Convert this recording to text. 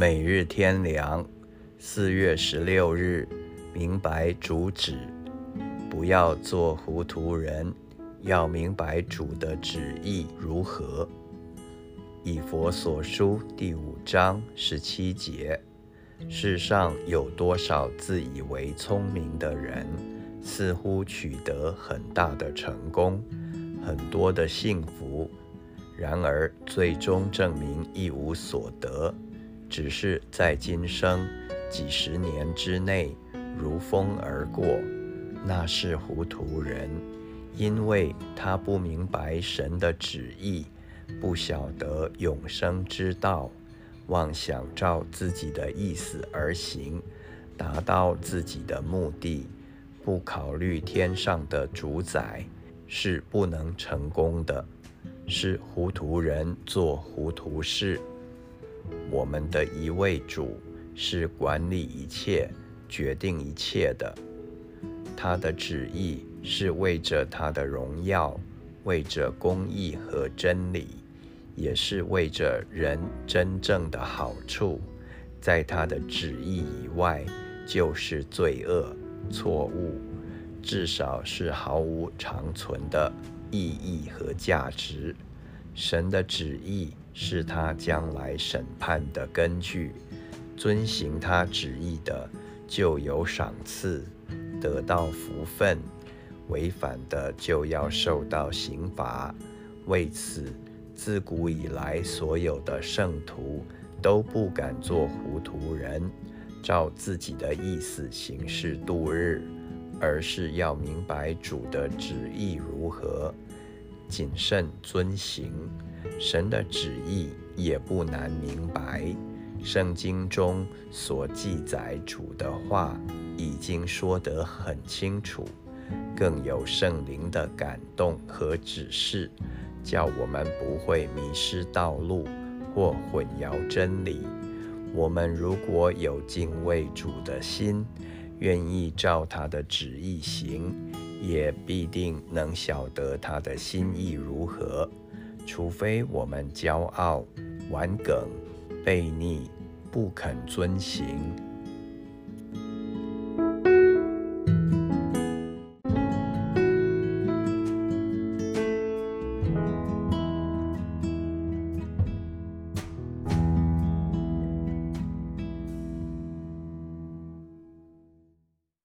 每日天良，四月十六日，明白主旨，不要做糊涂人，要明白主的旨意如何。以佛所书第五章十七节：世上有多少自以为聪明的人，似乎取得很大的成功，很多的幸福，然而最终证明一无所得。只是在今生几十年之内如风而过，那是糊涂人，因为他不明白神的旨意，不晓得永生之道，妄想照自己的意思而行，达到自己的目的，不考虑天上的主宰，是不能成功的，是糊涂人做糊涂事。我们的一位主是管理一切、决定一切的。他的旨意是为着他的荣耀，为着公义和真理，也是为着人真正的好处。在他的旨意以外，就是罪恶、错误，至少是毫无长存的意义和价值。神的旨意是他将来审判的根据，遵行他旨意的就有赏赐，得到福分；违反的就要受到刑罚。为此，自古以来所有的圣徒都不敢做糊涂人，照自己的意思行事度日，而是要明白主的旨意如何。谨慎遵行神的旨意，也不难明白。圣经中所记载主的话，已经说得很清楚，更有圣灵的感动和指示，叫我们不会迷失道路或混淆真理。我们如果有敬畏主的心，愿意照他的旨意行。也必定能晓得他的心意如何，除非我们骄傲、顽梗、悖逆、不肯遵行。